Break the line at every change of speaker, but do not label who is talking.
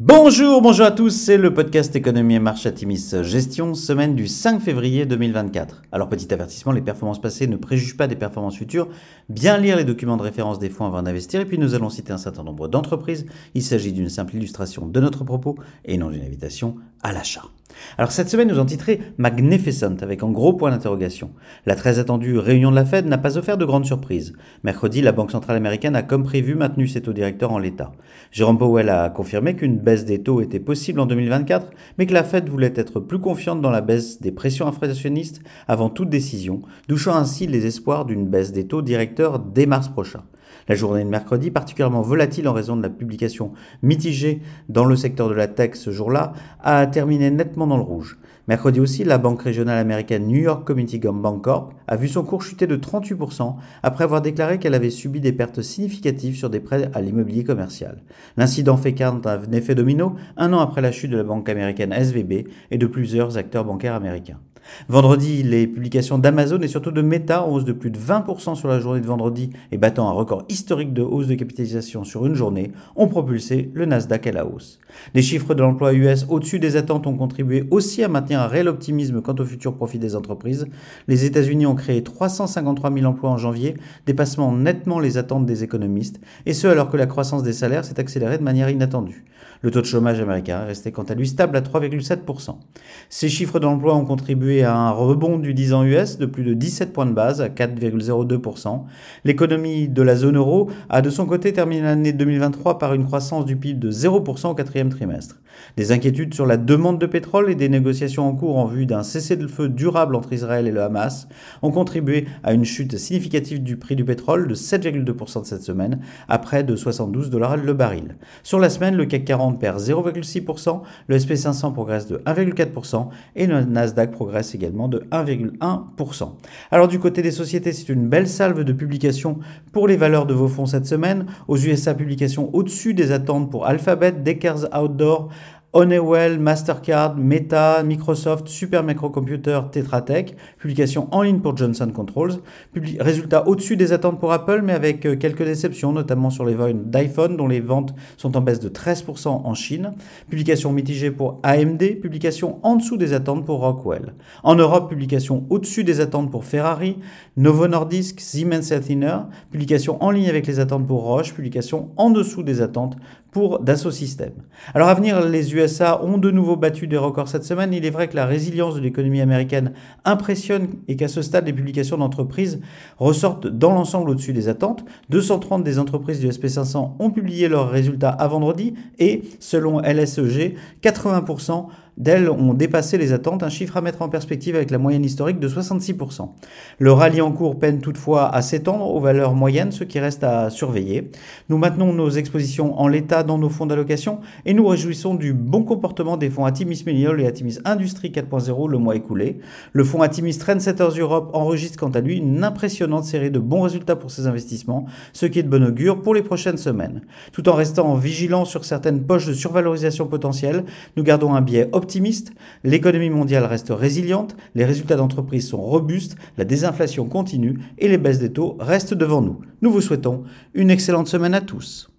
Bonjour, bonjour à tous, c'est le podcast Économie et Marche Atimis Gestion, semaine du 5 février 2024. Alors petit avertissement, les performances passées ne préjugent pas des performances futures. Bien lire les documents de référence des fonds avant d'investir et puis nous allons citer un certain nombre d'entreprises. Il s'agit d'une simple illustration de notre propos et non d'une invitation à l'achat. Alors cette semaine, nous en titré Magnificent avec un gros point d'interrogation. La très attendue réunion de la Fed n'a pas offert de grandes surprises. Mercredi, la Banque centrale américaine a comme prévu maintenu ses taux directeurs en l'état. Jérôme Powell a confirmé qu'une baisse des taux était possible en 2024, mais que la Fed voulait être plus confiante dans la baisse des pressions inflationnistes avant toute décision, douchant ainsi les espoirs d'une baisse des taux directeurs dès mars prochain. La journée de mercredi, particulièrement volatile en raison de la publication mitigée dans le secteur de la tech ce jour-là, a terminé nettement dans le rouge. Mercredi aussi, la banque régionale américaine New York Community Bank Corp a vu son cours chuter de 38% après avoir déclaré qu'elle avait subi des pertes significatives sur des prêts à l'immobilier commercial. L'incident fait qu'un effet domino un an après la chute de la banque américaine SVB et de plusieurs acteurs bancaires américains. Vendredi, les publications d'Amazon et surtout de Meta en hausse de plus de 20% sur la journée de vendredi et battant un record historique de hausse de capitalisation sur une journée, ont propulsé le Nasdaq à la hausse. Les chiffres de l'emploi US au-dessus des attentes ont contribué aussi à maintenir un réel optimisme quant au futur profit des entreprises. Les États-Unis ont créé 353 000 emplois en janvier, dépassant nettement les attentes des économistes, et ce alors que la croissance des salaires s'est accélérée de manière inattendue. Le taux de chômage américain est resté quant à lui stable à 3,7%. Ces chiffres d'emploi ont contribué à un rebond du 10 ans US de plus de 17 points de base à 4,02%. L'économie de la zone euro a de son côté terminé l'année 2023 par une croissance du PIB de 0% au quatrième trimestre. Des inquiétudes sur la demande de pétrole et des négociations en cours en vue d'un cessez-le-feu durable entre Israël et le Hamas ont contribué à une chute significative du prix du pétrole de 7,2% de cette semaine à près de 72 dollars le baril. Sur la semaine, le CAC 40 perd 0,6%, le SP500 progresse de 1,4% et le Nasdaq progresse également de 1,1%. Alors du côté des sociétés, c'est une belle salve de publications pour les valeurs de vos fonds cette semaine. Aux USA, publications au-dessus des attentes pour Alphabet, Deckers Outdoor, Honeywell, Mastercard, Meta, Microsoft, Super Microcomputer, Tetra Tech, publication en ligne pour Johnson Controls, résultats au-dessus des attentes pour Apple, mais avec euh, quelques déceptions, notamment sur les ventes d'iPhone, dont les ventes sont en baisse de 13% en Chine, publication mitigée pour AMD, publication en dessous des attentes pour Rockwell. En Europe, publication au-dessus des attentes pour Ferrari, Novo Nordisk, Siemens Healthineers, publication en ligne avec les attentes pour Roche, publication en dessous des attentes pour Dassault Systèmes. Alors à venir, les USA ont de nouveau battu des records cette semaine. Il est vrai que la résilience de l'économie américaine impressionne et qu'à ce stade, les publications d'entreprises ressortent dans l'ensemble au-dessus des attentes. 230 des entreprises du SP500 ont publié leurs résultats à vendredi et, selon LSEG, 80% d'elles ont dépassé les attentes, un chiffre à mettre en perspective avec la moyenne historique de 66%. Le rallye en cours peine toutefois à s'étendre aux valeurs moyennes, ce qui reste à surveiller. Nous maintenons nos expositions en l'état dans nos fonds d'allocation et nous réjouissons du bon comportement des fonds Atimis Millennial et Atimis Industrie 4.0 le mois écoulé. Le fonds Atimis Trendsetters Europe enregistre quant à lui une impressionnante série de bons résultats pour ses investissements, ce qui est de bon augure pour les prochaines semaines. Tout en restant vigilant sur certaines poches de survalorisation potentielle, nous gardons un biais optimistique l'économie mondiale reste résiliente, les résultats d'entreprise sont robustes, la désinflation continue et les baisses des taux restent devant nous. Nous vous souhaitons une excellente semaine à tous.